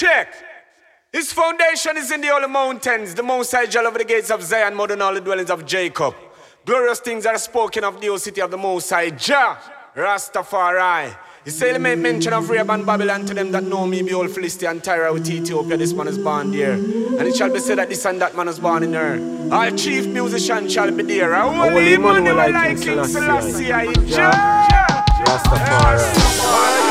Check. His foundation is in the holy mountains, the most high over the gates of Zion, more than all the dwellings of Jacob. Glorious things are spoken of the old city of the most high Jah, Rastafari. He say, make mention of Rahab and Babylon to them that know me, behold, Philistia and Tyre with Ethiopia, this man is born there. And it shall be said that this and that man is born in her. Our chief musician shall be there. Man will like King Selassie, Jah. Rastafari.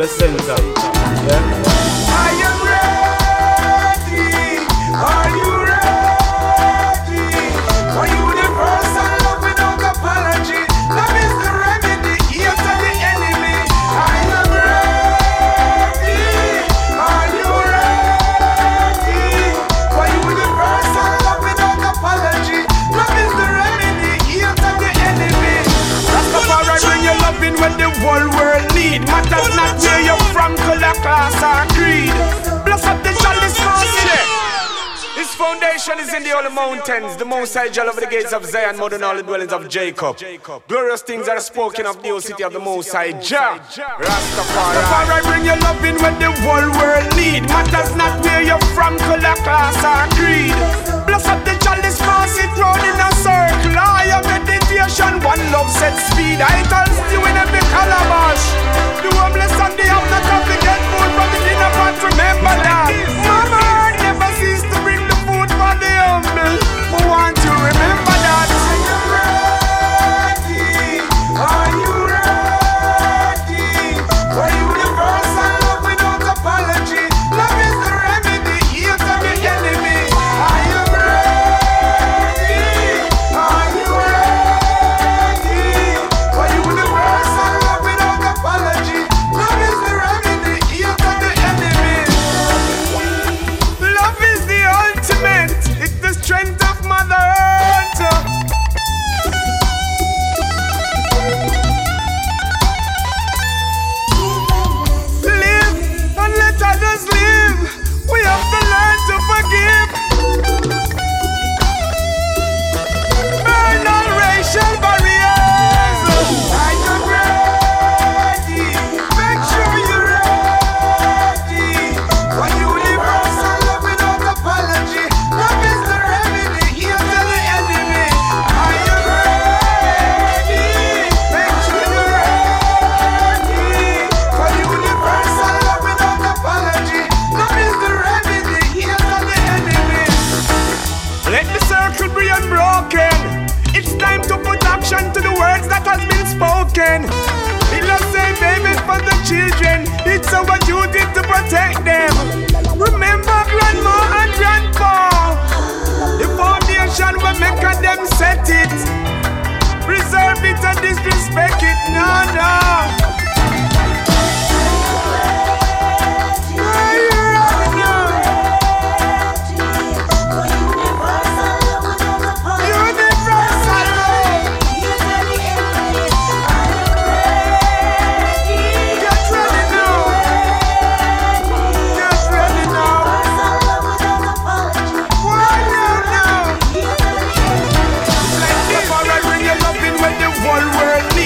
The center. Yeah. Foundation is in the holy mountains, the most high jewel over the gates of Zion, more than all the dwellings of Jacob. Glorious things are spoken of the old city of the most high Jah. Rastafari. Rastafari bring your loving when the whole world need. Matters not where you're from, color, class, or creed. Bless up the chalice, pass it round in a circle. I am meditation, one love set speed. I tell you in every calabash. The homeless and the have not have to get food from the dinner pot. Remember that. Mama I want to remember that.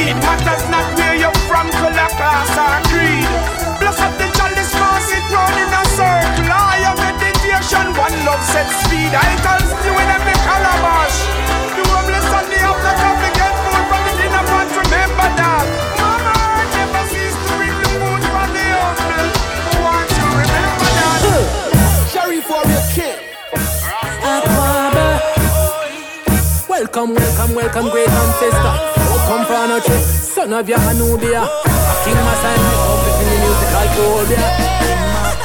World need. Matters not where you're from, color, class, or creed. Bless up the chalice, pass it round in a circle. I am meditation, one love set speed. I tell you in every calabash. The homeless and the have not have to get food from the dinner pot. Remember that. Mama Earth never cease to bring the food from the humble. I want you remember that. Sharif Warrior King. Aquaba. Welcome, welcome, welcome, great ancestor. Welcome for no trip. Son of your Anubia. King Masai, come in the musical Phobia.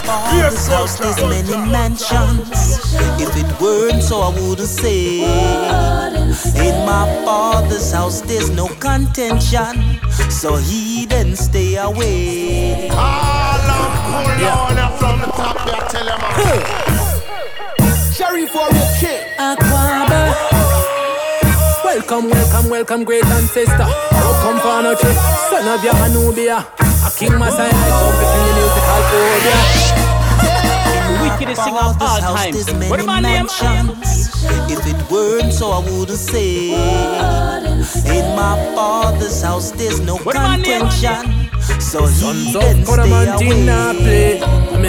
Father's house there's many mansions. If it weren't so, I wouldn't say. In my father's house there's no contention, so he didn't stay away. Sharif Warrior King. Aquaba. Welcome, welcome, welcome, great ancestor. Welcome for no trip. Son of your Anubia. A King Masai, come in the musical Phobia. In wickedest singer of all time. There's What many the man name? If it weren't so, I wouldn't say. In my father's house, there's no What the man name? contention. So he Sons then of Coramantina stay away.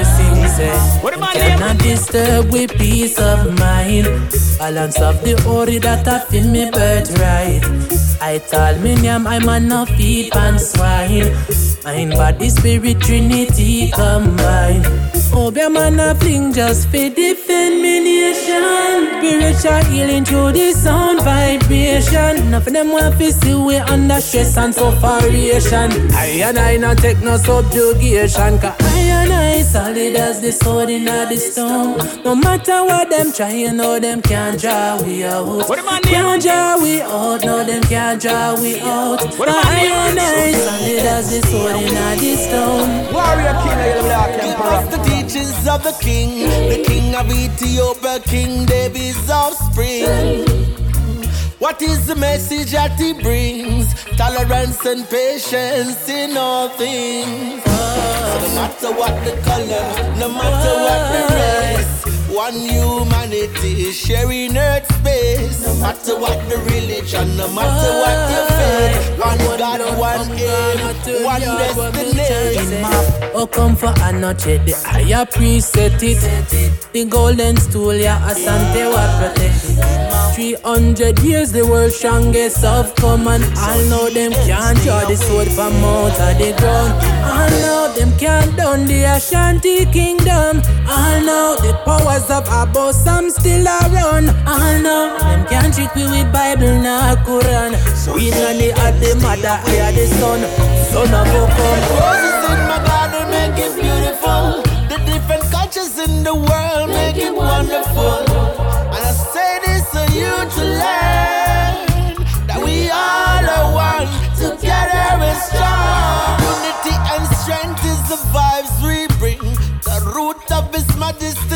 Say, What man cannot disturb with peace of mind. Balance of the ori that I feel me birthright. I tell me name I'm a no feed pan swine. Mind, body, spirit, trinity combine. Oh, be a man a fling just fi defend me nation. Spiritual healing through the sound vibration. Of them want fi see we under stress and sufferation. I and I not take no subjugation. Cause and I solid as the sword in the stone. No matter what them try, you know them can't draw we out. What the man name? Can't draw we out, no them can't draw we out. What the man I name? and I solid as the sword in the stone. Warrior king of the black What's emperor. the teachings of the king? The king of Ethiopia, King David's offspring. What is the message that he brings? Tolerance and patience in all things. So no matter what the color, no matter what the race, one humanity sharing earth space. No matter what the religion, no matter what the faith, one God, one aim, one destination. Oh, come for a notch, eh, the higher priest set it. The golden stool, yeah, Asante wa protect it. 300 years, the world's strongest of come and all know them can't draw the sword from out of the ground. I know them can't down the Ashanti kingdom. I know the powers of Abba Sam still around. I know them can't trick we with Bible nor Quran. So we nanny at the mother, I are the son, son of Okon. Roses in my garden make it beautiful. The different cultures in the world make it wonderful. And I say this for you to learn that we all are one. Together we're strong. Unity and strength is the vibes we bring. The root of His Majesty,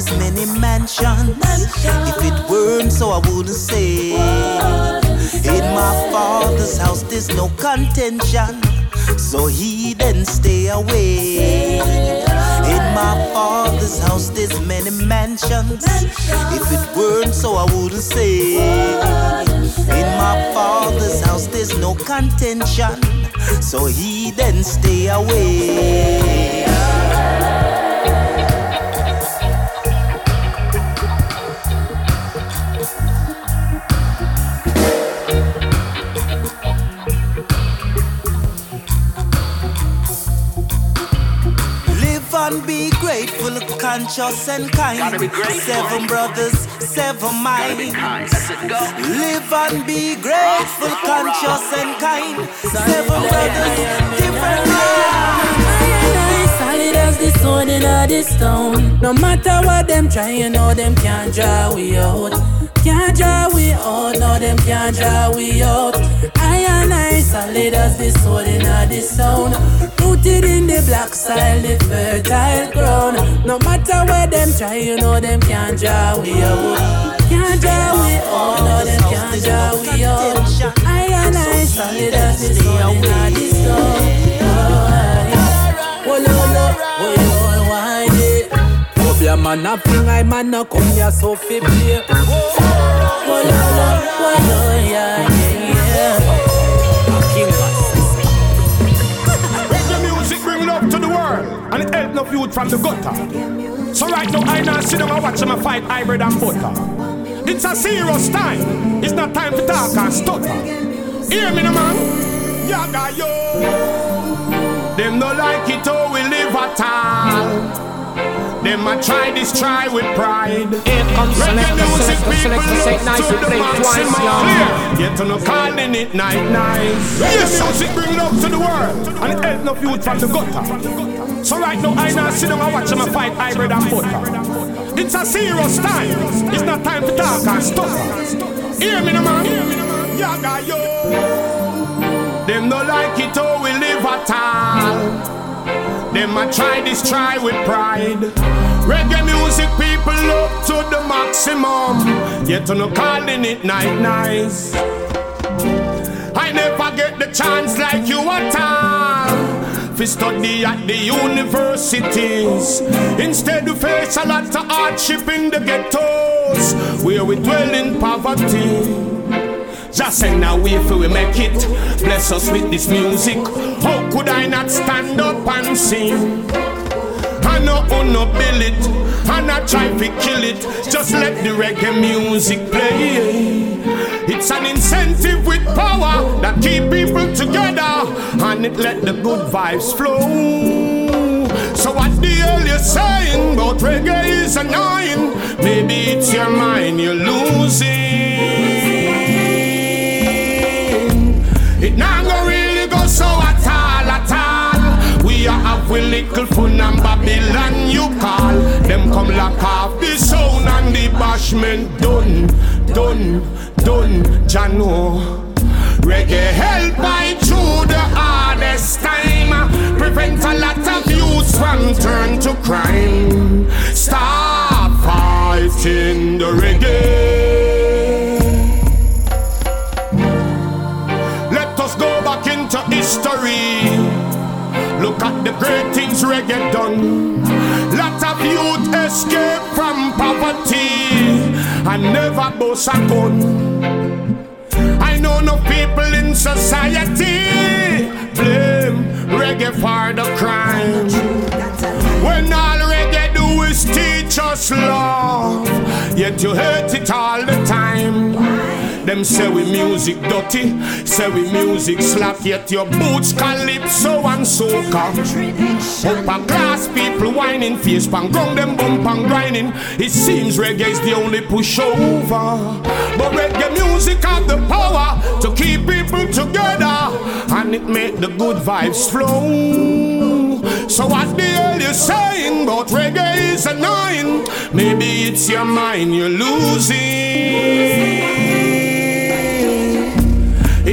there's many mansions. If it weren't so, I wouldn't say. In my father's house, there's no contention. So he then stay away. In my father's house, there's many mansions. If it weren't so, I wouldn't say. In my father's house, there's no contention. So he then stay away. Conscious and kind. Seven brothers, seven minds. Live and be grateful, conscious and kind. Seven brothers, different minds. Solid as the sword in the stone. No matter what them try, you know them can't draw we out. Can't draw we out, no them can't draw we out. I and I solid as the sword in the stone. Rooted in the black soil, the fertile ground. No matter where them try, you know them can't draw we out. Can't draw we out, no them can't draw we out. I and I solid as the sword in the stone. Oh, yeah. Oh, oh, know why it? Oh, be a fling, I man a come here so fi play. Oh, oh, and it help no youth from the gutter. So right now, I now sit down and watch them a fight hybrid and butter. It's a serious time. It's not time to talk and stutter. Hear me, no man. Yaga yo. Them no like it how we live at all. Them a try this try with pride. Here comes selector, selector, selector, say nice, to play twice, yeah. Get to no calling it night night. Reggae music bring love to the world, and help no youth from the gutter. So right now, I now sit down and watch them fight hybrid and butter. It's a serious time. It's not time to talk and stutter. Hear me, no man. Yaga yo. Them no like it how we live at all. Them a try this try with pride. Reggae music people up to the maximum. Yet you no calling it night nice. I never get the chance like you at all. Fi study at the universities. Instead, we face a lot of hardship in the ghettos, where we dwell in poverty. Just send a way for we make it. Bless us with this music. How could I not stand up and sing? I know who no bill it, and I try to kill it. Just let the reggae music play. It's an incentive with power that keep people together, and it let the good vibes flow. So what the hell you saying about reggae is annoying? Maybe it's your mind you're losing. It not We little fun and Babylon you call. Them come lock off the sound and the bashment done, done, done. Jano. Reggae help I through the hardest time. Prevent a lot of youths from turn to crime. Stop fighting the reggae. Let us go back into history. Look at the great things reggae done. Lot of youth escape from poverty and never boast a gun. I know no people in society blame reggae for the crime. When all reggae do is teach us love, yet you hate it all the time. Them say we music dirty, say we music slack, yet your boots calypso and soca. Upper class people whining, face pan ground, them bump and grinding. It seems reggae is the only pushover. But reggae music have the power to keep people together, and it make the good vibes flow. So what the hell you saying about reggae is annoying? Maybe it's your mind you're losing.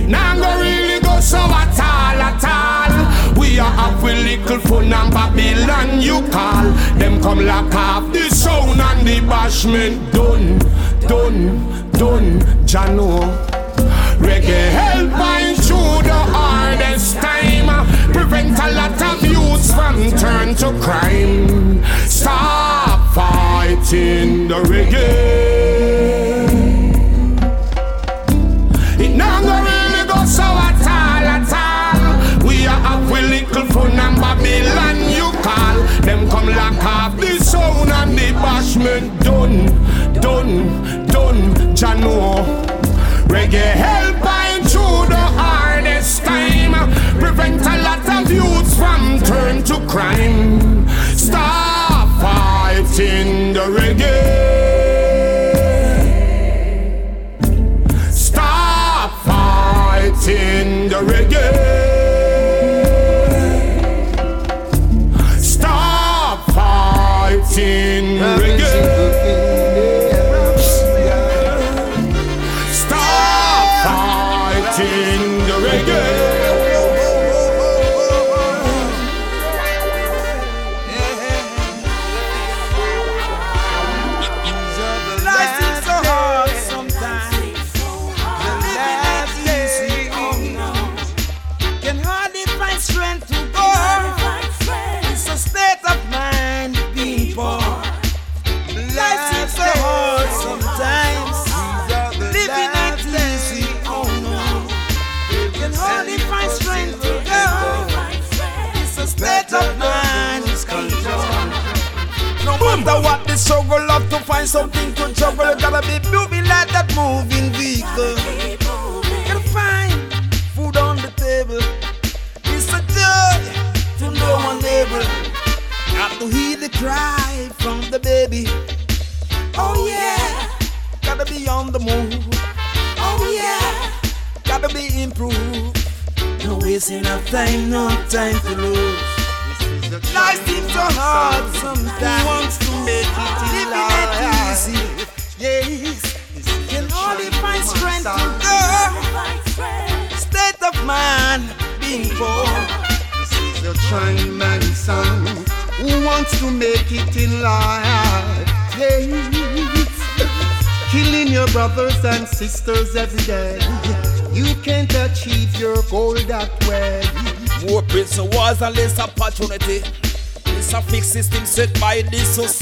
Not go really go so at all, at all. We are have we little fun and Babylon you call. Them come lock off the sound and the bashment done, done, done. Jano. Reggae help I through the hardest time. Prevent a lot of youths from turn to crime. Stop fighting the reggae. So at all, at all. We are up with little fun and Babylon you call. Them come lock off the sound and the bashment done, done, done. Jano. Reggae help I through the hardest time. Prevent a lot of youths from turn to crime. Stop fighting the reggae. Reggae.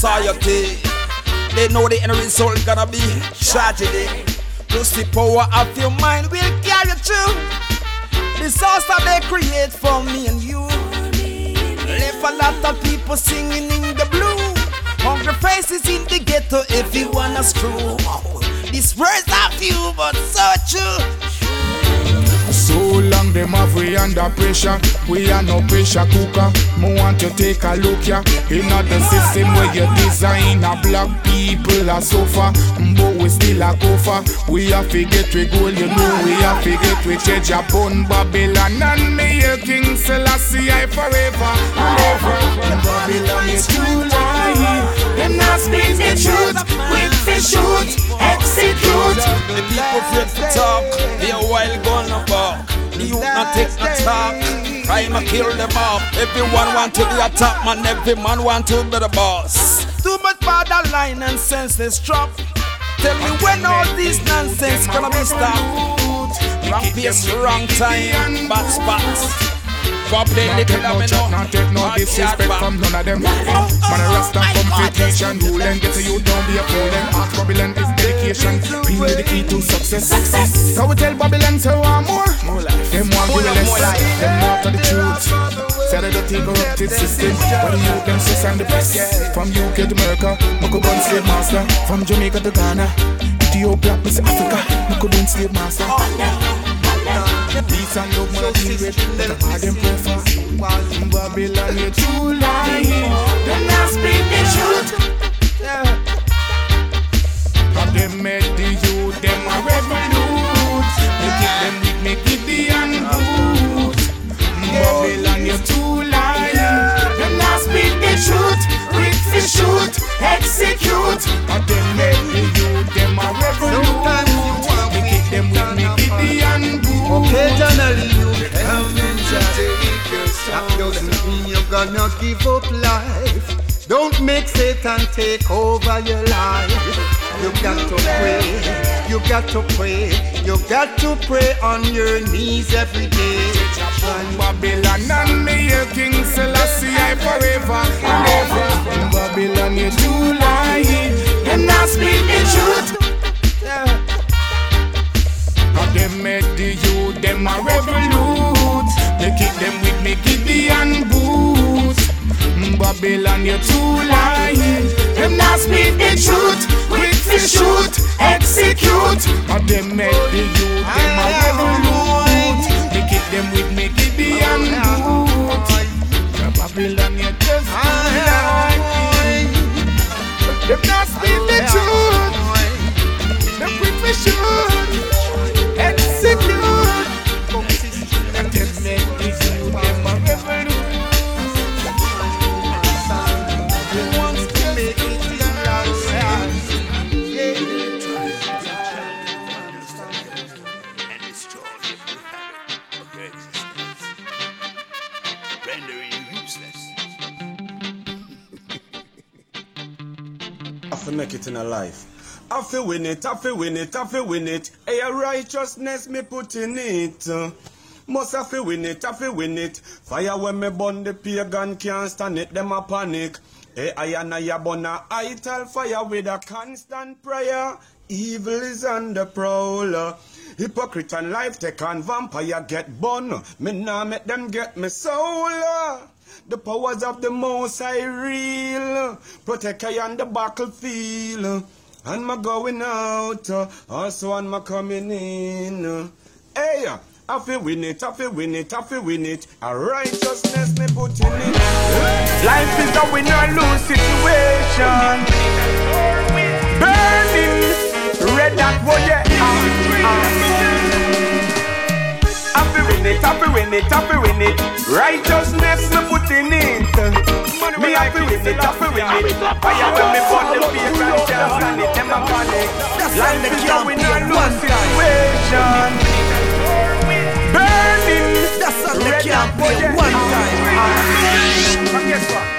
Society. They know the end result gonna be tragedy. Plus the power of your mind will carry you through. Disaster they create for me and you. Left a lot of people singing in the blue. Hungry faces in the ghetto you wanna screw. These words of you, but so true. Them have we under pressure. We are no pressure cooker. Me want to take a look ya. In the system where you design a black people a suffer, but we still a for. We have to get we goal, you know we have to get we change a bun Babylon and me a King Selassie I forever and ever. Babylon is lie. Them not speak the truth. Quick to shoot, execute. The people afraid to talk, they a while gonna walk. The youth not take no talk, crime a kill them off. Everyone want to be a top man, every man want to be the boss. Too much borderline and senseless drop. Tell me when all this nonsense gonna be stopped. Wrong place, wrong time, bad spots. Play Not little no of me not take no disrespect from none of them. Man, a rasta to teach and rule and get to you, don't be a fool. And ask Babylon is dedication, really the key to success. Success. So we tell Babylon say want more. Them want More life, more less. life. Them after the truth. That the take corrupted system. But the youth them sis and the best. From UK to America, Moko born slave master. From Jamaica to Ghana, Ethiopia, Miss Africa, Moko born slave master. Oh, Peace and love, man, deal the bad them prefer Babylon, you too lying. Them not speak the truth. Have them made the youth, them a revolute. They keep them with me, Gideon boot Babylon, you too lying. Not speak the truth. Quick to shoot, execute. Have them made the youth, them a revolute you're give up life. Don't make Satan take over your life. You got to pray, you got to pray, you got to pray on your knees every day. Babylon and me a King Selassie I forever and ever. Babylon you too lying, them not speak the truth. Have them made the youth, them a revolute. They kick them with me Gideon. Babylon you too lying, them not speak the truth. Quick to shoot, execute. Have them made the youth, them a revolute. They kick them with me Gideon boot. Babylon you just lying. Them not speak the truth. Them quick to shoot, make it in a life. I feel win it, I feel win it, I feel win it. Hey, a righteousness me put in it. Must I feel win it, I feel win it. Fire when me burn the pagan can't stand it, them a panic. Hey, I and I burn a tell fire with a constant prayer. Evil is on the prowl. Hypocrite and life take on vampire get bun. Me nah make them get me soul. The powers of the most I real. Protect I on the battlefield. And my going out, also and my coming in. Hey, I feel win it, I feel win it, I feel win it. A righteousness me put in it. Life is a win or lose situation. Burning, red that one, oh yeah. I feel win it, feel win it, feel win it. Righteousness me put in it. Me feel win it, feel win it. Fire when me burn the face and can't stand it, them a panic. Life is a win or lose situation. Burning, That's all they red play one time.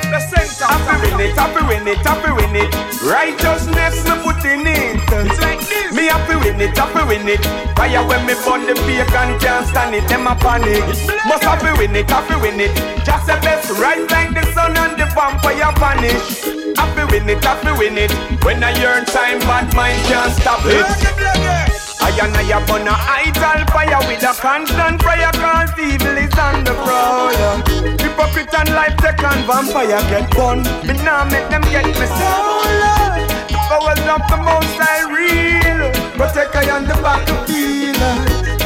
The center. I win it, happy win it, happy win it. Righteousness me put in it. It's like this. Me happy win it, happy win it. Fire when me burn the pagan can't stand it, them a panic. Must happy win it, happy win it. Just the best, rise like the sun and the vampire vanish. Happy win it, happy win it. When I yearn time, bad mind can't stop it. I and I up on a idol fire with a constant prayer Cause evil is on the prowl Hypocrite and life on vampire get born Me now make them get me soul. The powers of the most I real. Protect I on the battlefield.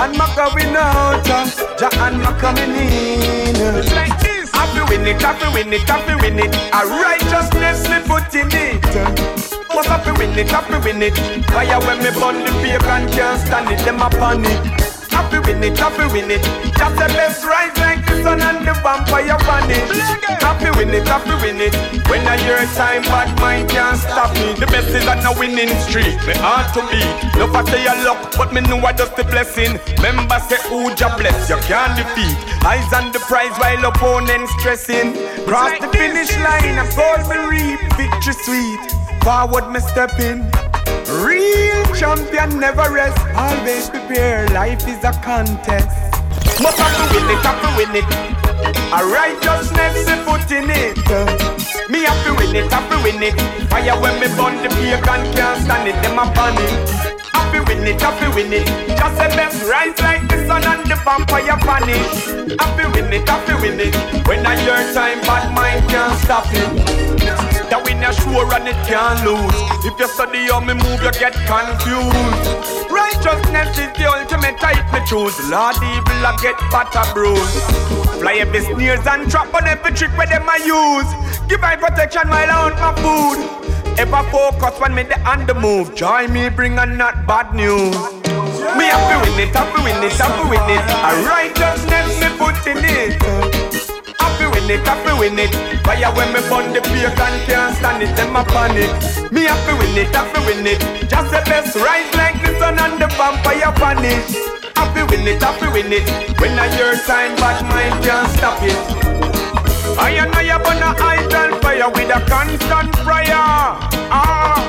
And my going out uh, Jah and my coming in. It's like this. Happy win it, happy win it, happy win it. A righteousness me put in it must happy win it, happy win it. Fire when me burn the pagan can't stand it, them a panic. Happy win it, happy win it. Just the best rise like the sun and the vampire vanish. Happy win it, happy win it. When I hear time, bad mind can't stop me. The best is on a winning streak. Me hard to beat. No say your luck, but me know I just the blessing. Member say who ja bless, you can't defeat. Eyes on the prize while opponents stressing. Cross the finish line, I'm goal me reap. Victory sweet. Forward me stepping. Real champion never rest. Always prepare. Life is a contest. Must have to win it, have to win it. A righteousness we put in it. Me have to win it, have to win it. Fire when me burn the pagan can't stand it. Them a panic. Happy win it, happy win it. Just the best rise like the sun and the vampire vanish. Happy win it, happy win it. When I your time, bad mind can't stop it. That win you sure and it can't lose. If you study how me move, you get confused. Righteousness is the ultimate type me choose. Lord evil, I get butter bruise. Fly every snares and trap on every trick where them I use. Give my protection while I hunt my food. Ever focus when me the on the move. Join me, bring on not bad news. Me happy win it, happy win it, happy win it. A righteousness me put in it. Win it, happy win it. Fire when me burn the pagan can't stand it, them a panic. Me happy win it, happy win it. Just the best rise like the sun and the vampire vanish. Happy win it, happy win it. When I hear time, bad mind can't stop it. I and I up on a idol fire with a constant prayer. Ah.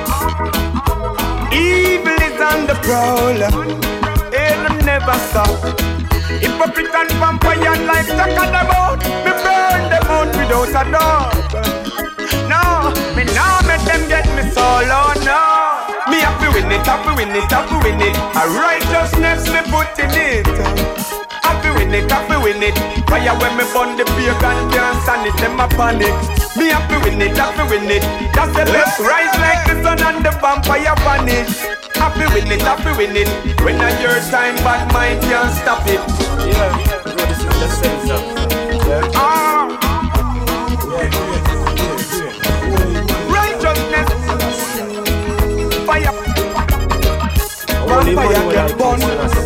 Evil is on the prowl. It'll never stop. Hypocrite and vampire like talk about Me burn them out without a doubt. No, me now make them get me solo, no Me happy win it, happy win it, happy win it. A righteousness me put in it. Happy win it, happy win it. Fire when me burn the pagan can't stand it, them a panic. Me happy win it, happy win it. Just the left rise like the sun and the vampire vanish With it, happy with it. When I your time, bad mind can't stop it. Yeah, bro, this is the sense. Yeah. Ah. Righteousness. Fire. Get born.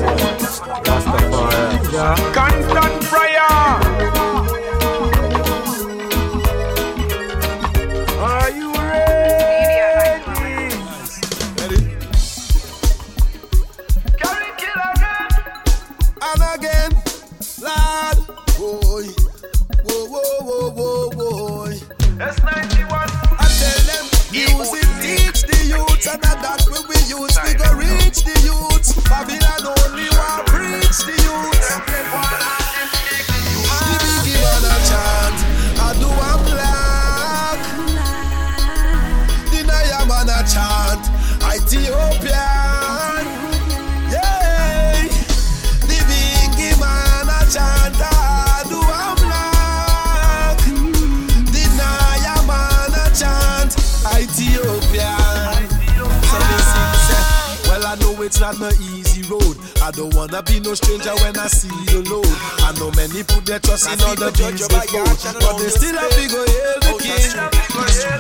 Trust in all the beings they fold, but they still have to go hail the king.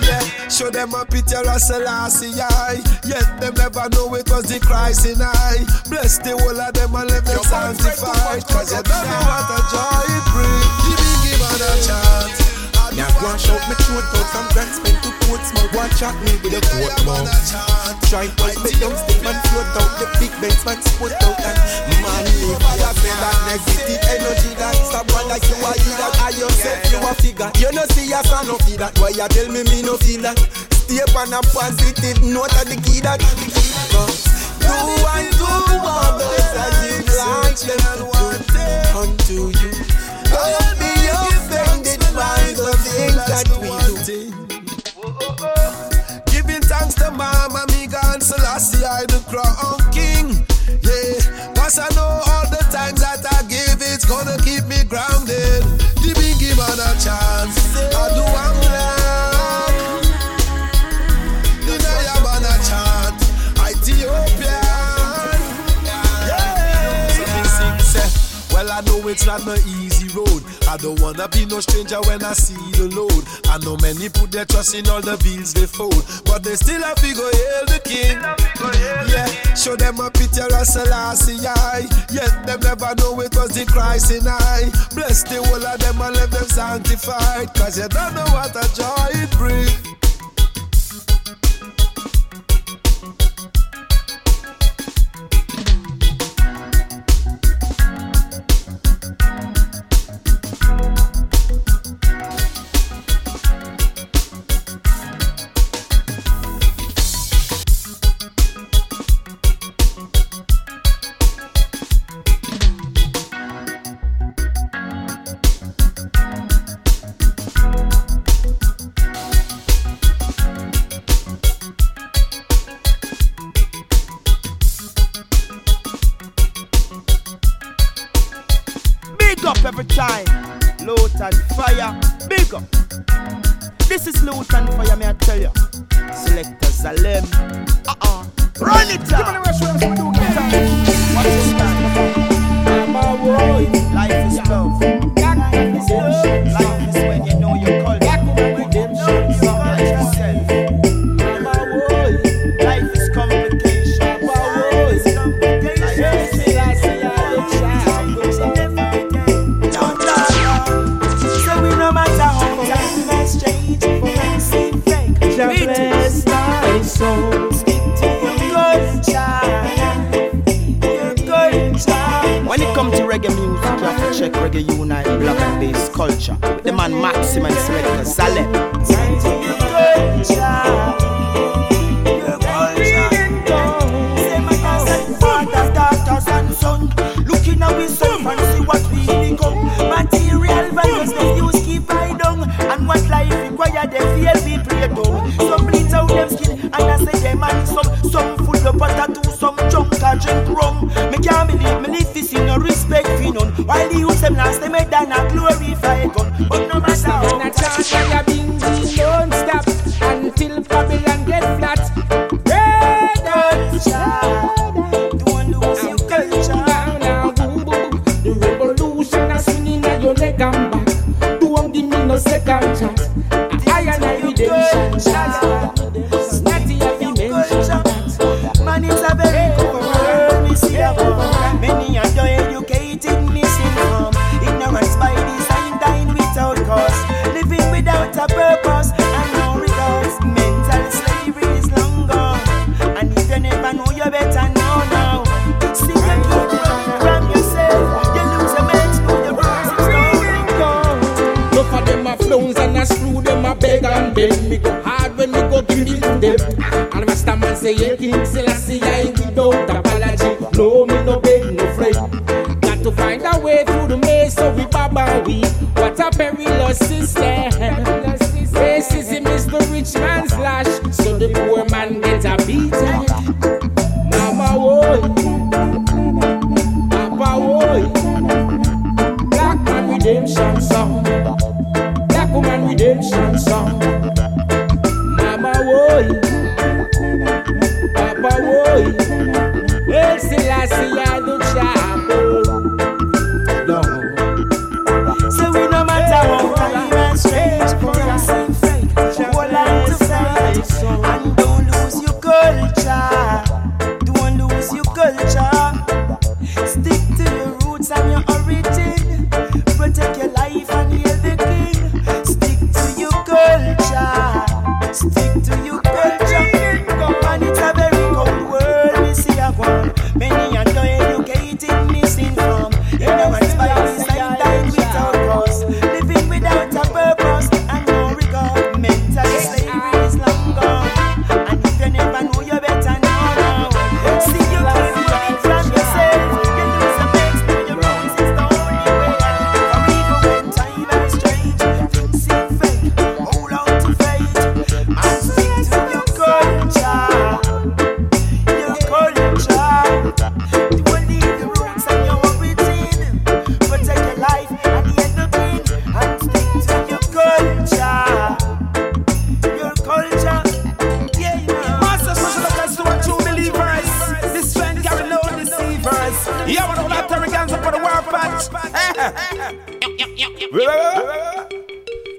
Yeah, show them a picture of Selassie, aye. Yet them never know it was the Christ in I. Bless the whole of them and let them sanctified. Cause you don't know what a joy it brings. Give me, give man a chance. Now go and shout me throat out from Grand Spend to Portsmouth Go and chat me with a court mouth Try fight me young stick man float out The big Benz man sport out And man live fire Say that negative energy that Stop one like you are that I yourself you a figure. You no see a son no feel that. Why you tell me me no feel that? Stay on a positive note of the key that. Do unto others as you like them to do unto you. Don't be offended by the things that we do. Mama, me God, Selassie, I the crown king. Yeah, cause I know all the times that I give, it's gonna keep me grounded. The big man a chance. I do I'm glad. The Naya man a chant. Ethiopian. Yeah. Well, I know it's not no easy road. I don't wanna be no stranger when I see the load. I know many put their trust in all the bills they fold, but they still have to go hail the king. Yeah, show them a picture of Selassie. Yet them never know it was the Christ in I. Bless the whole of them and let them sanctified, cause you don't know what a joy it brings. To them. And Rasta man say, yeah, King Selassie, I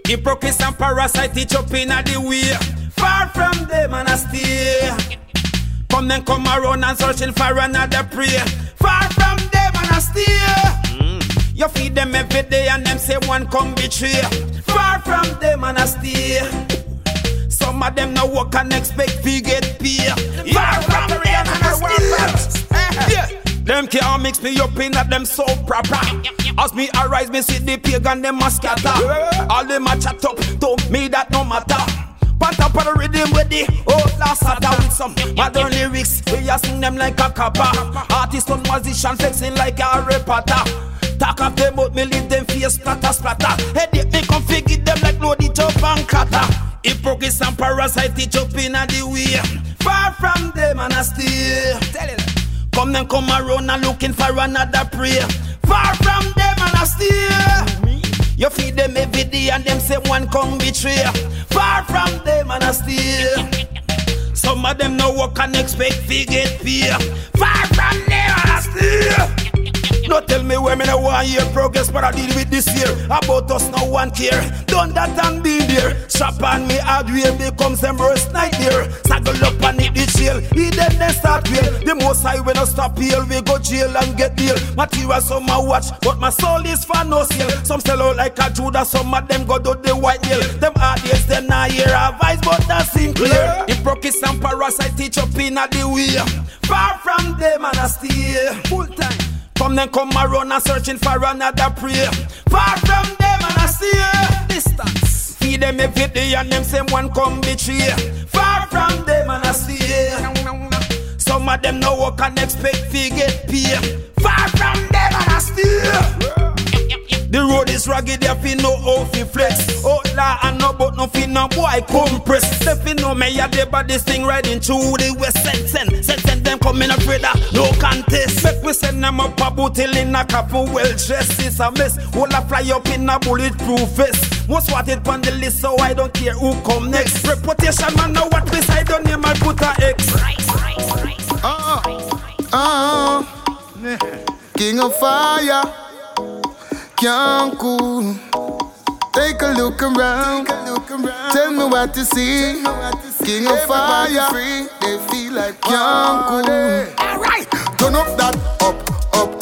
Hypocrites and parasite teach up in the way. Far from them and I stay. Come then come around and searching for another prey. Far from them and I stay. You feed them every day and them say one come betray. Far from them and I stay. Some of them no work and expect to get pay. Far from them and I stay. Yeah. Them can't mix me up in that them so proper. As me arise, me see the pagan them a scatter. All them a chat up, to me that no matter. Put up on the rhythm with the old last with some modern lyrics. We a sing them like a copper. Artist and musician flexing like a Harry Potter. Talk of them out, me leave them face splatter splatter. Headache me come figure them like load it up and clatter. Hypocrites and parasite teach up in the way. Far from them and I stay. Tell it. Come then come around and looking for another prey. Far from them and I stay. You feed them every day and them say one come betray. Far from them and I stay. Some of them no work and expect to get pay. Far from them and I stay. No tell me where me no want hear progress, but I deal with this year. About us no one care. Done that and be there. Shop on me hardware becomes them worst nightmare. Saddle up and hit the jail. He then they start real. The most high when I stop here, we go jail and get deal. Material some I watch, but my soul is for no sale. Some sell out like a Judah, some of them go do the white nail. Them audience them not hear advice, but that seem clear. Hypocrites and parasite teach up in the way. Far from them and I stay. Full time. Come then come around and searching for another prey. Far from them and I see distance. Feed them every day and them same one come betray. Far from them and I see. Some of them no work and expect to get pay. Far from them and I still. Road is rugged, there fi no how fi flex. Outlaw and no but no fi no boy compress. They fi no me a the body sting riding through the west send send send send them coming with no contest. Make we send them up a bootle in a couple well dressed. It's a mess. Will I fly up in a bulletproof vest? Most wanted on the list, so I don't care who come next. Reputation man, know what beside your name I put a X. Uh, uh, King of fire, can't cool. Take a look around. Tell me what to see. King of fire, they feel like can't cool. Alright, turn up that up, up.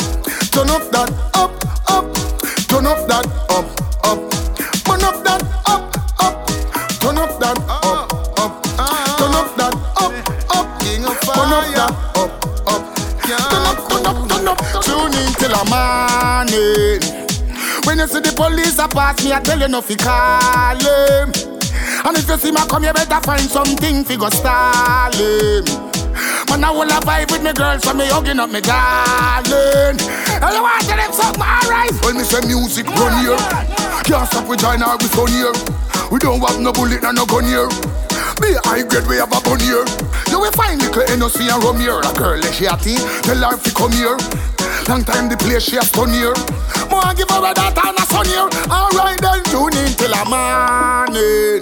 Turn up that up, up. Turn up that up, up. Turn up that up, up. Turn up that up, up. Turn up that up, up. King of fire, turn up that up, up. Turn up, turn up, turn up. Tune in till the morning. When you see the police a pass me, I tell you no fi call him. And if you see me come, you better find something fi go stall him. Man, I will vibe with me girl, so me hugging up me darling. And you want to them something, alright? When me say music run here, can't stop we join we son here. We don't have no bullet and no gun here. A high grade, we have a gun here. You will find little NOC and rum here. A girl, she a tea, tell her fi come here. Long time the place she a stun here. More give her a daughter and a son here. Alright then, tune in till the morning.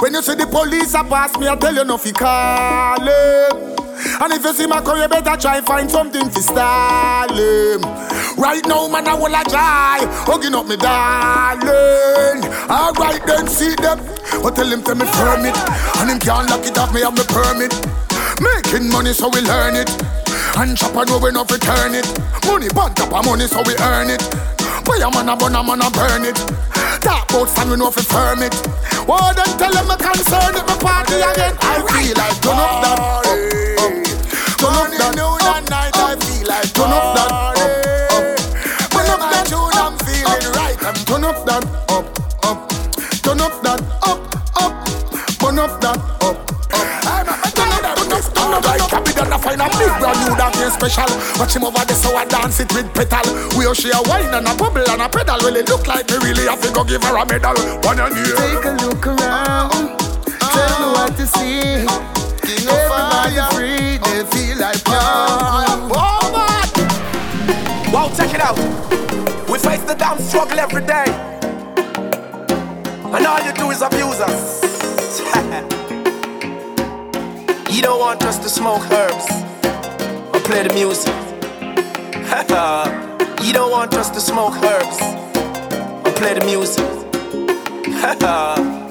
When you see the police a pass me, I tell you no fi call him. And if you see my car, you better try find something to stall him. Right now, man, I will a try, hugging up me darling. Alright then, see them, but tell him to me firm it, and him can't lock it off me have me permit. Making money so we learn it, and chop and we not return it. Money bond top of money so we earn it. Boy, a man a bun a man a burn it. Talk about stand we know fi firm it. Well, then tell them me concern it, me party again. I feel like turn up that up, up. Turn up that up, night. I feel like turn up that up, up. Turn up that tune, I'm feeling right. Turn up that up, up. Turn up that up, up. Turn up that that is special. Watch him over there, so I dance it with petal. We all share wine and a bubble and a pedal. Well, it look like me really have to go give her a medal. One and here. Take a look around. Tell me what to see. King of fire. free, they oh. feel like young. Oh, man. Wow, check it out. We face the damn struggle every day. And all you do is abuse us. you don't want us to smoke herbs or play the music. you don't want us to smoke herbs or play the music.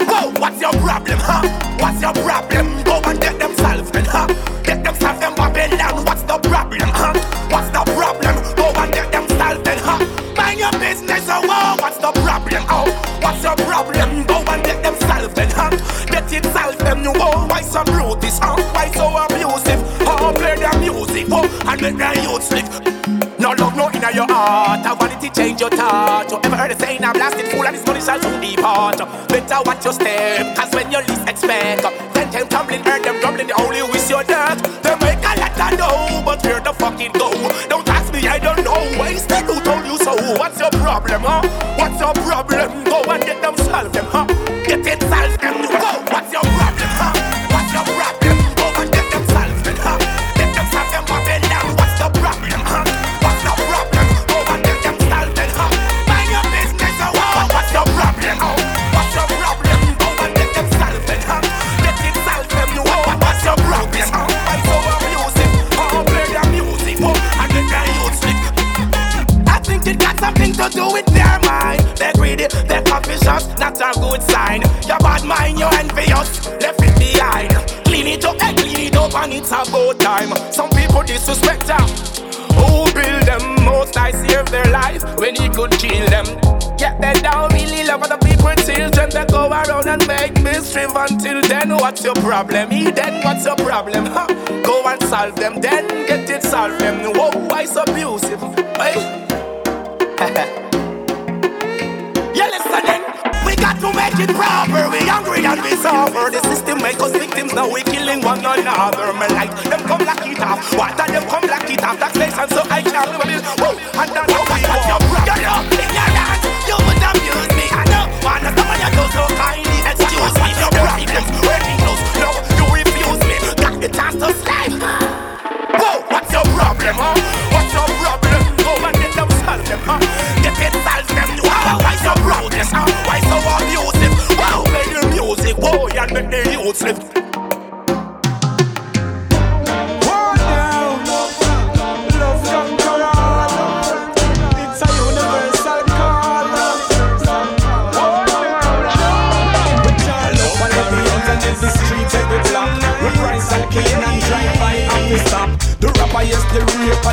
Whoa, what's your problem, huh? What's your problem? Go and get them solved, huh? Get them solved, them Babylon. What's the problem, huh? What's the problem? Go and get them solved, huh? Mind your business, oh, what's the problem, oh? What's your problem? Go and get them solved, huh? Get it solved, them, whoa, why so brutal, huh? Why so abusive? Oh, play their oh, and make their youth sleep. No love, no inna your heart. I vanity change your thought. You ever heard a saying I'm blasted fool and this money shall soon depart. Better watch your step, cause when you least expect, then time tumbling, earth them grumbling, they only wish your death. They make a lot of know, but where the fuck it go? Don't ask me, I don't know. Wasted who told you so? What's your problem, huh? What's your problem? Problem? He then, what's your problem? Huh? Go and solve them, then get it solved them. Whoa, why so abusive? Hey? yeah, listen then. We got to make it proper. We hungry and we suffer. The system make us victims. Now we killing one another. Me like them come lock it off. Water them come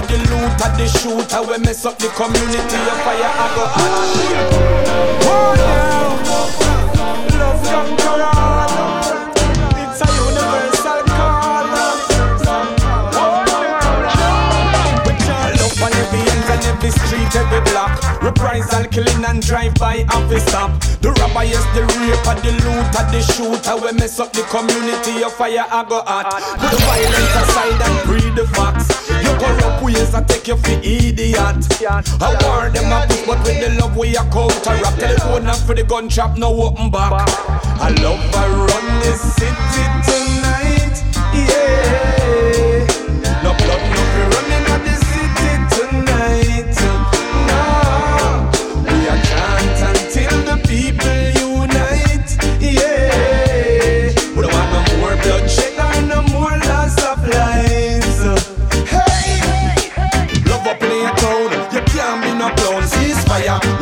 the looter, the shooter. We mess up the community, a fire, I go hot. Oh, now, love conquer all. It's a universal call. With your love on every end and every street, every block. Reprisal, killing and drive-by, and we stop. The robber, yes, the raper, the looter, the shooter. We mess up the community, a fire, I go hot. Put the violence aside and breed the facts. You corrupt ways I take you for idiot. I warn them a push, but with the love we a counteract. Tell the owner for the gun shop, no open back. I love I run this city tonight, yeah.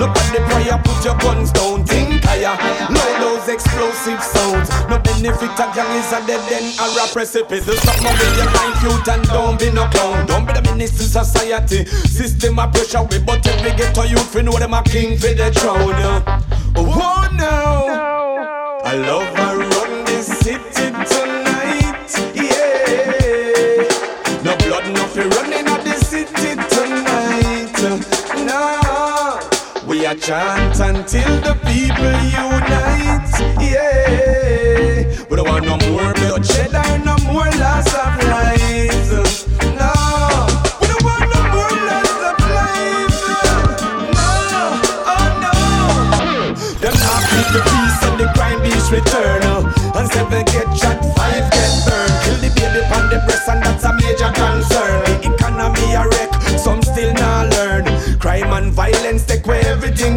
Look at the prayer, put your guns down. Think higher, know those explosive sounds. No benefit a gang is a dead end or a precipice. Do something with your mind, cute and don't be no clown. Don't be the minister society. System of pressure, we but every ghetto youth we know them a king for the throne. Oh no, I love chant until the people unite. Yeah, we don't want no more bloodshed or no more loss of lives. No, we don't want no more loss of lives. No, oh no. Them not keep the peace and the crime beast return. And seven get shot, five get burned. Kill the baby on the breast and that's a major concern. The economy a wreck, some still not learn. Crime and violence take away everything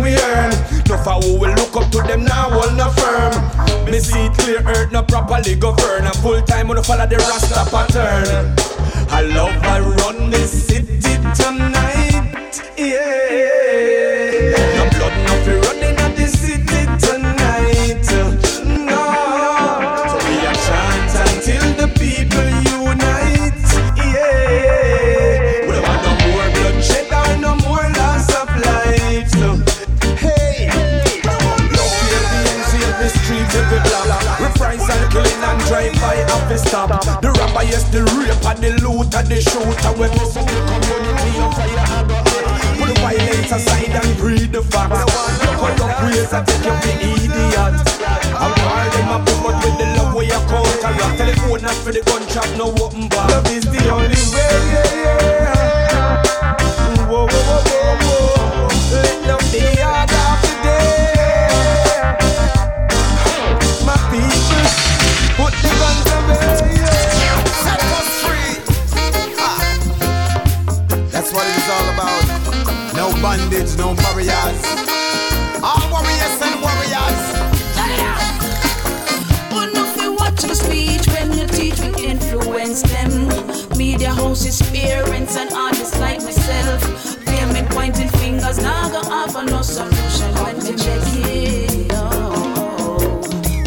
for who will look up to them now, hold no firm. Me see it clear, earth no properly govern. And full time wanna follow the Rasta pattern. I love I run this city tonight, yeah. Killing and drive-by office stop. The robber, yes, the rape and the loot and the shooter. When we see the community on fire, Put the violence aside and breed the facts. You up ways and take you for idiot. I'm hard in my book, with the love where you counteract. Telephone and for the gunshot, no open bar. Love is the only way, yeah, yeah. Whoa, whoa, whoa, whoa, whoa. Let love be No barriers. All warriors and warriors. One of you watch your speech when you teach we influence them. Media houses, parents, and artists like myself. Blaming, pointing fingers, now go offer no solution when we check it. Oh,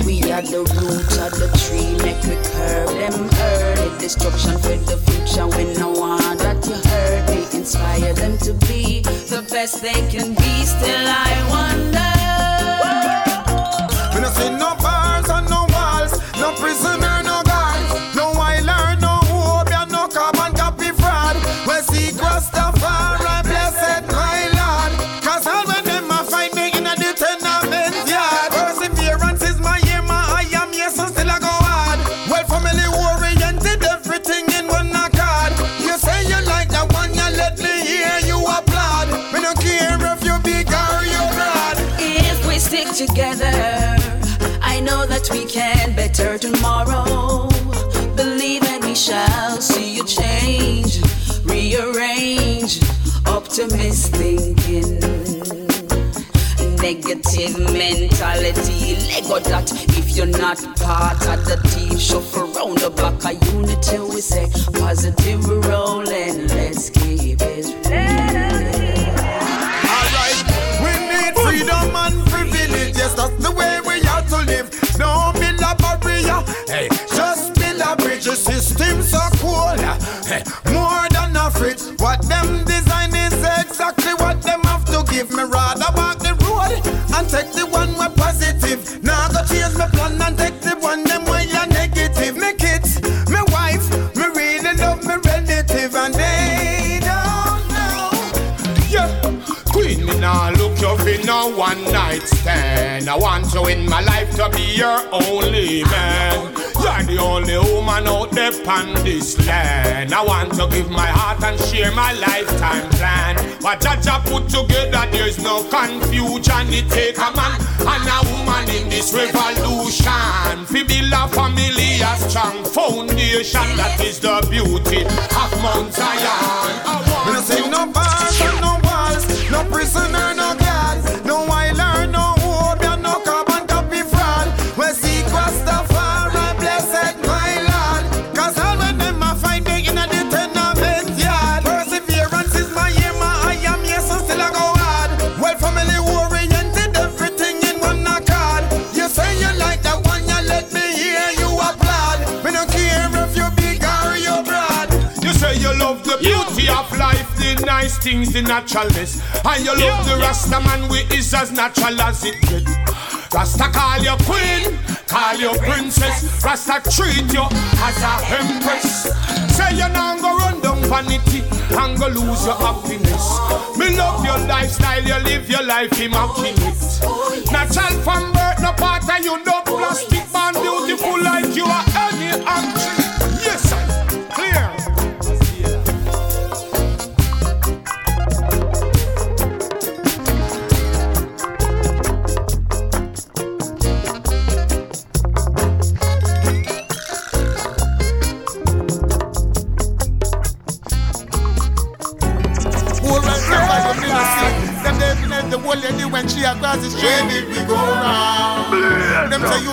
we are the roots of the tree, make we curb them early. Destruction for the future when no one that you heard me inspire them to be the best they can be. Still, I wonder. Together, I know that we can better tomorrow. Believe and we shall see a change, rearrange, optimist thinking. Negative mentality, Lego that if you're not part of the team, shuffle round the block of unity. We say positive we're rolling, let's keep it Alright, give me. Rather walk the road and take the one way positive. Now go change my plan and take the one them way you negative. Me kids, me wife, me really love me relative and they don't know. Yeah, Queen, me nah look you for no one night stand. I want you in my life to be your only man. The only woman out there on this land. I want to give my heart and share my lifetime plan. What Jah Jah put together, there's no confusion. It take a man and a woman in this revolution. Fi build family, a strong foundation. That is the beauty of Mount Zion. I want no no bars no walls, no prisoner, the naturalness. And you love the Rasta man, we is as natural as it get. Rasta call you queen, call you princess. Rasta treat you as a empress. Say you not go run down vanity and go lose your happiness. Me love your lifestyle, you live your life immaculate. Natural from birth, no part of you, no plastic man, beautiful like you are any actress.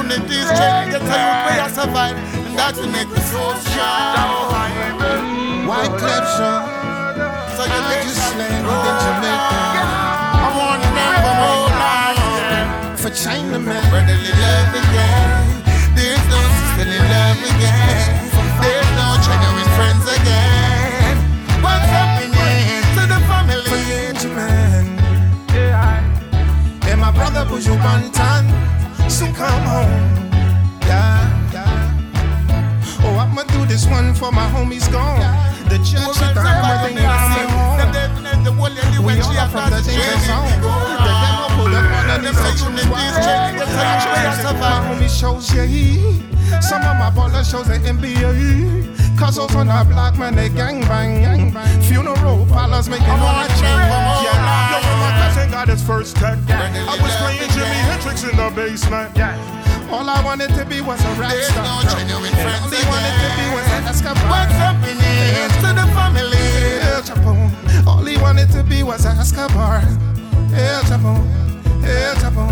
Unity is strength, get a youth way I survive, and that make the soul show, so you legislate in Jamaica. I want them from all for Chinaman, brotherly love again. There's no sisterly love again. There's no genuine friends again. What's happening to the family? man. Yeah, my brother Buju Banton soon come home. Yeah, yeah. Oh, I'ma do this one for my homies gone. The church at the hammer, they coming home. We all are from the danger zone. The devil pulled up on them, so. My homies shows, yeah. Some of my ballers shows the NBA. Cause those on the block, man, they gang bang, gang bang. Funeral parlors making all that change. Yeah, yo, when my cousin got his first tech, I was playing Jimi Hendrix in the basement. All I wanted to be was a rap star. No genuine friends all I wanted to be was an Escobar. What's happening to the family? El Chapo. All he wanted to be was an Escobar. El Chapo. El Chapo.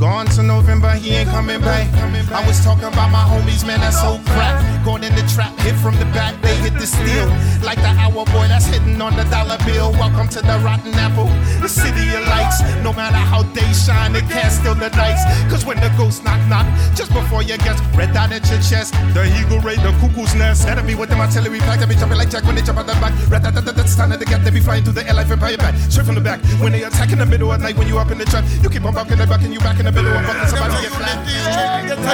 Gone to November, he ain't coming back. I was talking about my homies, man, that's so crap. Going in the trap, hit from the back, they hit the steel. Like the hour boy that's hitting on the dollar bill. Welcome to the rotten apple, the city of lights. No matter how they shine, they can't steal the nights. Cause when the ghost knock knock, just before you guess, red dot at your chest. The eagle raid, the cuckoo's nest. Enemy with them artillery pack, they be jumping like Jack when they jump out the back. Red dot, dot, dot, standing the gap, they be flying through the air like vampire bat. Straight from the back. When they attack in the middle of night, when you up in the trap, you keep on bucking the back and you back in the middle of bucking somebody get flat. Get a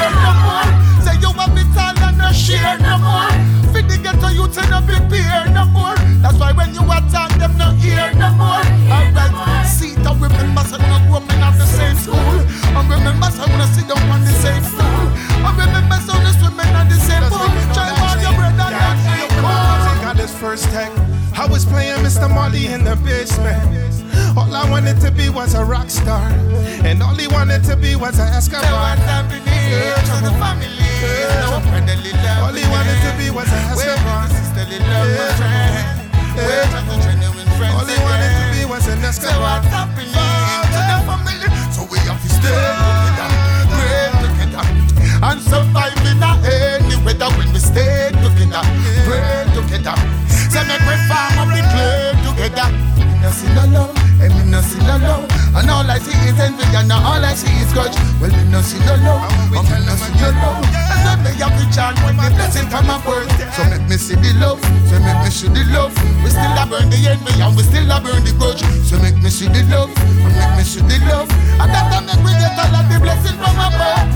youth where you survive. But you fi say you not care no more. Say you have it all and no share no more. Fi the ghetto youth and no prepare no more. That's why when you attack them no hear no more. Alright, see to remember say we grow up in the same school. And remember say we sit down on the same stool. And remember say we swimming on the same pool. Got his first tech. I was playing Mr. Molly in the basement. All I wanted to be was a rock star. And all he wanted to be was a Escobar. Yeah, to the family. Yeah. All he wanted to be was a Escobar. Yeah. All he wanted to be was an Escobar. No love, and all I see is envy, and all I see is grudge. Well, me no see no love, and me no see no love. And then me have the chant when the blessing from my birth. So make me see the love, so make me see the love. We still a burn the envy, and we still a burn the grudge. So make me see the love, and make me see the love. And that time make we get all of the blessing from my birth.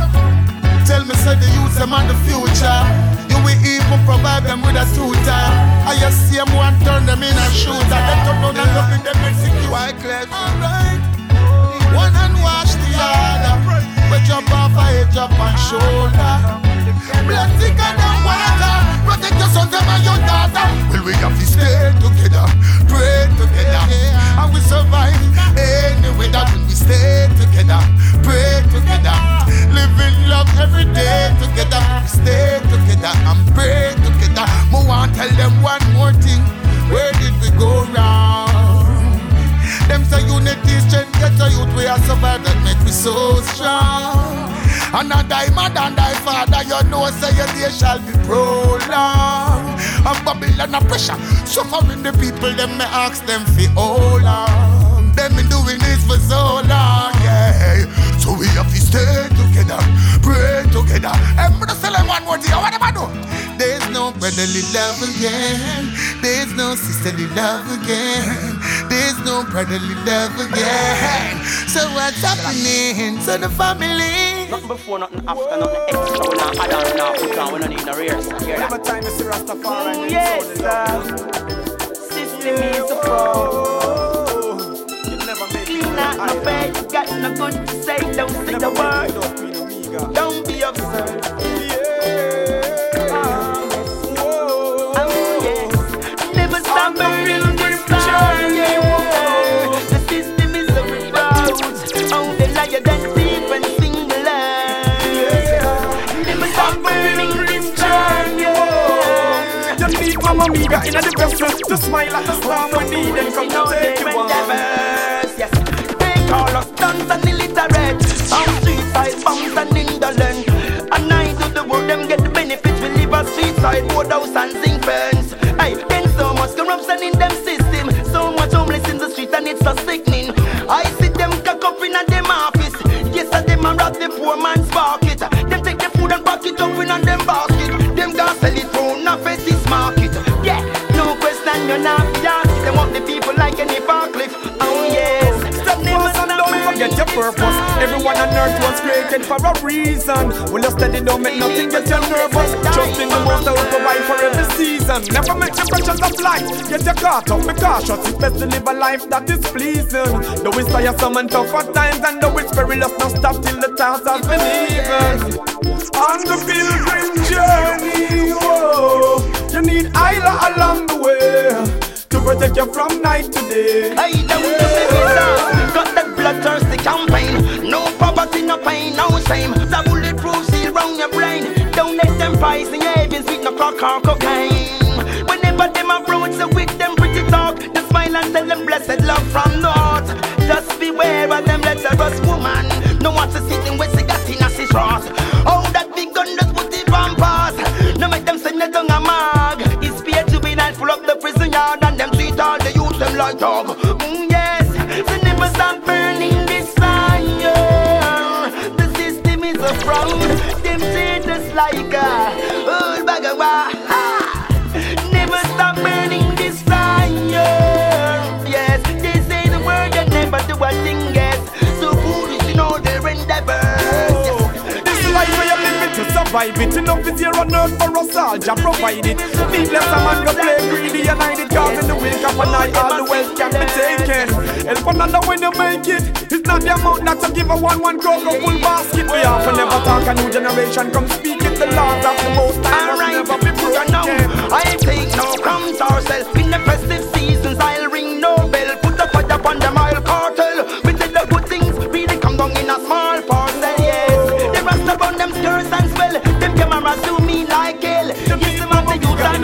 Tell me, say the youths them on the future. Will even provide them with a tutor. I just see them one turn them in a shooter. Them turn down and in them execute. Why clear? Alright. One and wash the other. We jump off a head, jump and shoulder. Blood thicker than water. Protect your son, them and your daughter. Well, we have to stay together, pray together, and we survive anyway. That when we stay together, pray together, live in love every day together. We stay together and pray together. Mo want tell them one more thing. Where did we go wrong? Them say unity strength get a youth we are survive that make we so strong. And I die mad and die father, you know say your day shall be prolonged. And Babylon a pressure, suffering the people, them may ask them fi how long. Them been doing this for so long, yeah. So we have to stay together, pray together. And I'm tell them one more thing, what am I do? There's no brotherly love again. There's no sisterly love again. There's no brotherly love again. So what's happening to the family? Nothing before, nothing after, nothing extra. We not add on, we not put on, we don't need no rears. Hear that? Every time you see Rastafari, Mm, yes, sir. System is a pro. you never make You it. not no you got no good to say. Don't say the word. Don't be absurd. Amiga in the vessel to smile at the storm when need and come to take you on. Yes, they call us stunts and illiterate. On street side bums and indolent. And I do the work, them get the benefits. We live a street side boardhouse and zinc fence. Hey, then so much corruption in them system. So much homeless in the street and it's so sickening. I see them cock up in a them office. Yes, a them a rob the poor man's pocket. Them take the food and pack it up in a them basket. Them gonna sell it round a fetish market. Yeah, no question, you not be asked. Them up the people like any forklift. Oh, purpose. Everyone on earth was created for a reason. When you steady, don't make nothing get you nervous. Trust in the most that will provide for every season. Never make the pressures of life. Get your caught up, be cautious. It's best to live a life that is pleasing. The it's tiresome and tough at times, and the it's perilous, not stop till the task has been even. On the pilgrim journey, whoa, you need Isla along the way protect you from night to day. Hey, down to the wizard, got that bloodthirsty campaign. No poverty, no pain, no shame. The bulletproof seal round your brain. Don't let them poison your heavens with no crack or cocaine. Whenever them approach, so with them pretty talk, just smile and tell them blessed love from the heart. Just beware of them lecherous woman. No one to sit in with cigar in a rot. Oh, the them like dog. Mm, yes, so never stop burning this fire. The system is a fraud. Them treat us like survive it. Enough is here on earth for us all. Jah provide it. Needless a man go play greedy and hide it. Cause in the wake of a night, all the wealth can be taken. Help another when you make it. It's not the amount that you give a one one crow go full basket. We often never talk a new generation come speak it. The laws of the most time must never be broken. I take no crumbs ourselves in the festive seasons. I'll ring no bell, put the fire upon the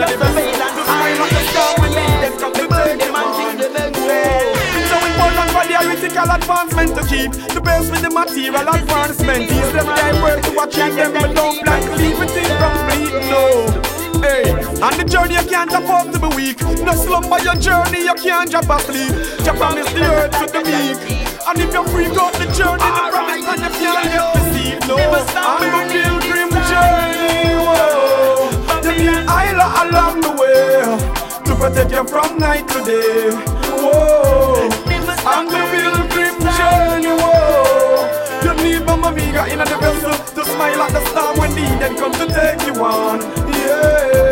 the youth and the surveillance. I'm not the star when yes, we burn them and think them well. So important for the arithmetical advancement to keep the best with the material advancement. These them time work to achieve them, but don't to leave it incomplete. No. Hey, on the journey you can't afford to be weak. No slumber your journey, you can't drop asleep. Just promise the earth to the meek. And if you freak out the journey, the promise and you can't get deceived. No, I'm a pilgrim journey. Protect you from night to day. Whoa, I'm the pilgrim journey. Whoa, you need Mama Amiga in the vessel to smile at the star when the then come to take you on. Yeah.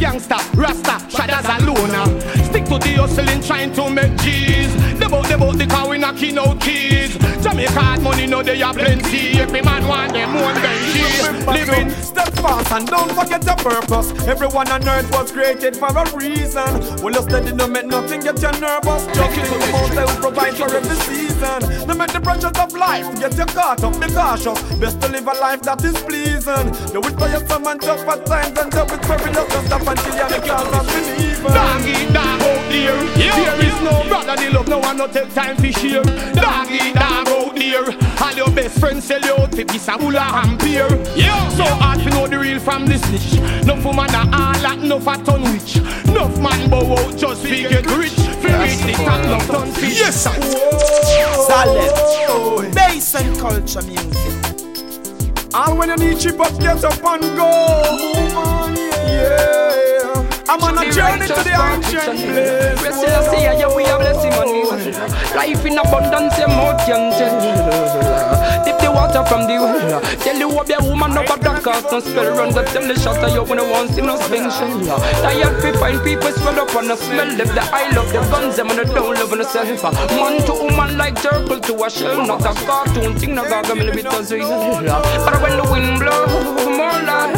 Gangster, Rasta, shadows alone. Stick to the hustling, trying to make G's. The boat, the boat, the car we knocking out keys. Jamaica hard money, no they have plenty. Every man want them own Benji. Living Step fast and don't forget your purpose. Everyone on earth was created for a reason. Well, you steady, don't make nothing get you nervous. Just to the most that will provide for every season. No matter the pressures of life, get you caught up, be cautious. Best to live a life that is pleasing. It for your some and tough at times and do it perilous. Just stop until you're the cause of believing. Dog eat dog out there. There is no brother, the love, no one no take time to share. Dog eat dog out there. All your best friends sell you out for piece of bulla and beer. So hard to know the real from the snitch. No woman a all that, no fat on witch. Enough man bow out just to get rich. Fi reach the top, no done fish. Yes, sir. Solid. Bass and culture music. And when you need cheap up, get up and go. Move on, yeah. I'm on a journey to the ancient place. We still see ya, we are blessing money. Life in abundance, your mouth can tell. Water from the well. Tell you what, be a woman up a black cast, no spell runs up. Tell the shot of you when I want see no spension. Tired to find people swell up on the smell. If the eye love the guns, them and the don't love on self. Man to woman like turtle to a shell, not a cartoon thing. No gaga me bit as real. But when the wind blow, more light.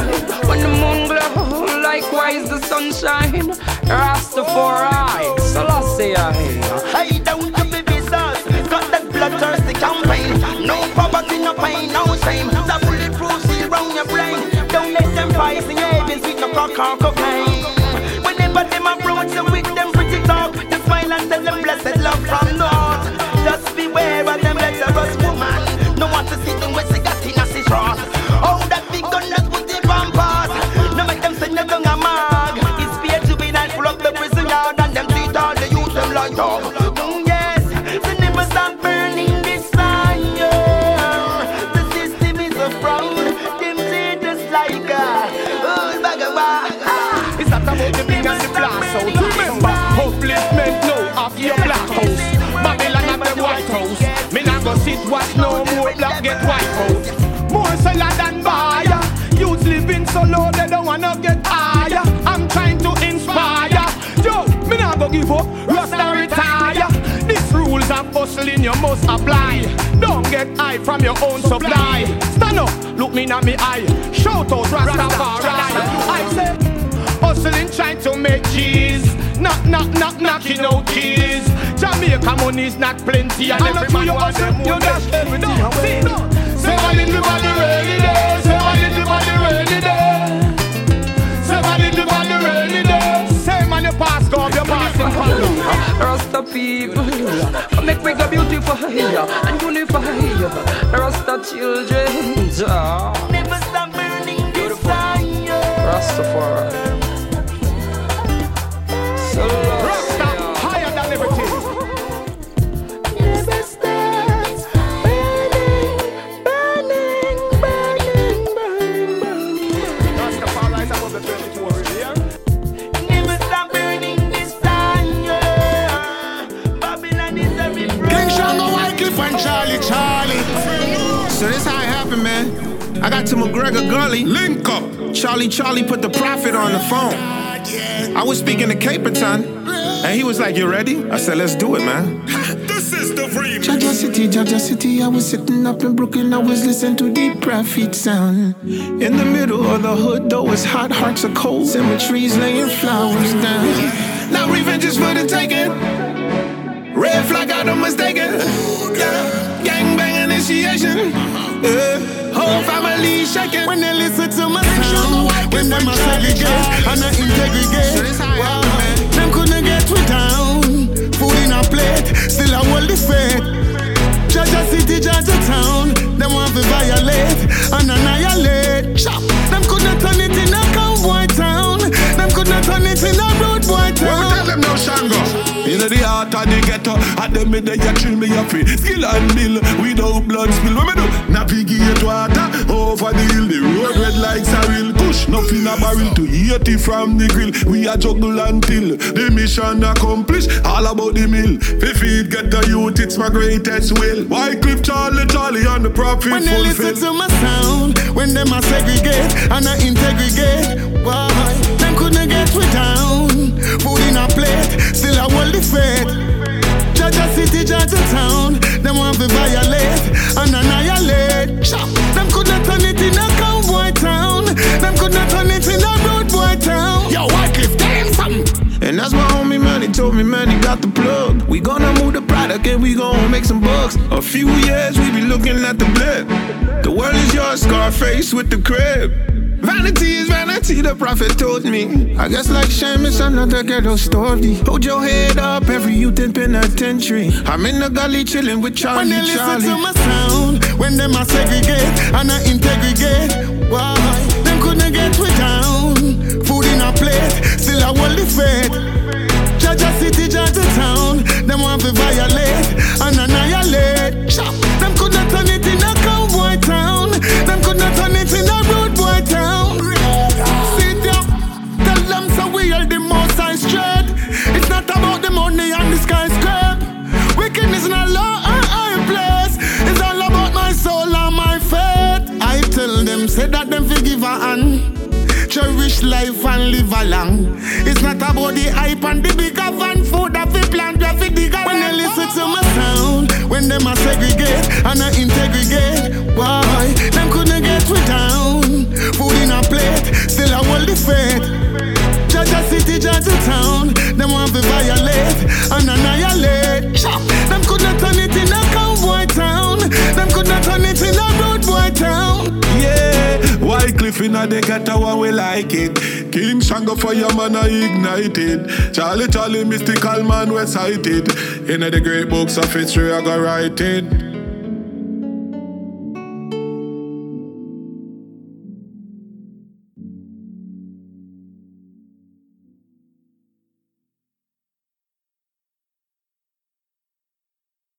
When the moon glow, likewise the sunshine. Rastafari, Selassie. Hey, down to be business. Got that bloodthirsty campaign. No poverty, no pain, no shame. The bulletproof seal round your brain. Don't let them poison your heavens with no crack or cocaine. Whenever them approach you with them pretty talk, just smile and tell them blessed love from the it watch no more black get white out. More seller than buyer. Youths living so low they don't wanna get higher. I'm trying to inspire. Yo, me not go give up. Rasta retire. These rules of hustling you must apply. Don't get high from your own supply. Stand up, look me in me eye. Shout out Rastafari. I say, hustling trying to make cheese. Knock, knock, knock, knocking out keys. Jamaica money's not plenty, and every man wants them you dash everything away. Say my little body ready there. Say my little body ready there. Say my little body ready there. Say man, you pass go, you pass in follow. Rasta people, make we go beautiful and unify. Rasta children, ja. Never stop burning this fire. Rastafari. Rasta higher than everything. Burning, burning, burning, burning, burning. Is above the 24 really, yeah? Never stop burning. King Shango, and Charlie, Charlie. So this how it happened, man. I got to McGregor Gully. Link up. Charlie, Charlie put the prophet on the phone. I was speaking to Capleton, and he was like, "You ready?" I said, "Let's do it, man." This is the remix. Jah Jah City, Jah Jah City, I was sitting up in Brooklyn, I was listening to the prophet sound. In the middle of the hood, though it's hot, hearts are cold. Cemeteries laying flowers down. Now revenge is for the taking. Red flag, I don't mistaken. Yeah. Gang bang initiation. Yeah. Whole family shaking. When they listen to my sound, when them a segregate and a integrate, wow, them couldn't get we down. Food in a plate, still I hold the faith. Jah Jah City, Jah Jah Town, them want to violate and annihilate. Chop, them couldn't turn it in a cowboy town. Them couldn't turn it in a road boy town. Tell them no Shango. In the heart of the ghetto, at the middle, you kill me a free. Skill and mill, without blood spill. What me do? Navigate water over the hill. The road red like a real push. Nothing a barrel to eat it from the grill. We a juggle until the mission accomplished. All about the mill. If get the youth, it's my greatest will. Wyclef, Charlie, Charlie, and the prophet When they listen to my sound, when them a segregate and a integrate, why them couldn't get we down? Food in a plate, still I hold the faith. Jah Jah City, Jah Jah Town, them want to violate and annihilate. Them couldn't turn it in a cowboy town. Them couldn't turn it in a road boy town. Yo, Wyclef, tell him something. And that's my homie, man. He told me, man, he got the plug. We gonna move the product and we gonna make some bucks. A few years, we be looking at the blip. The world is yours, Scarface with the crib. Vanity is vanity, the prophet told me. I guess like Seamus, another ghetto story. Hold your head up, every youth in penitentiary. I'm in the gully chilling with Charlie. When Charlie, they listen Charlie. to my sound, when them a segregate and a integrate, why them couldn't get we down? Food in a plate, still I hold the faith. Jah Jah City, Jah Jah Town, them want to violate and annihilate. Say that them forgive a hand. Cherish life and live along. It's not about the hype and the bigger van food that we plant, that we dig When they listen to my sound, when them a segregate and a integrate, why them couldn't get we down? Food in a plate, still I hold the faith. Jah Jah City, Jah Jah Town, them want to violate and annihilate. Them couldn't turn it in a cowboy Yeah, Wyclef in the ghetto one we like it. King Shango fireman I ignited. Charlie Charlie mystical man we sighted. In the great books of history I got write it.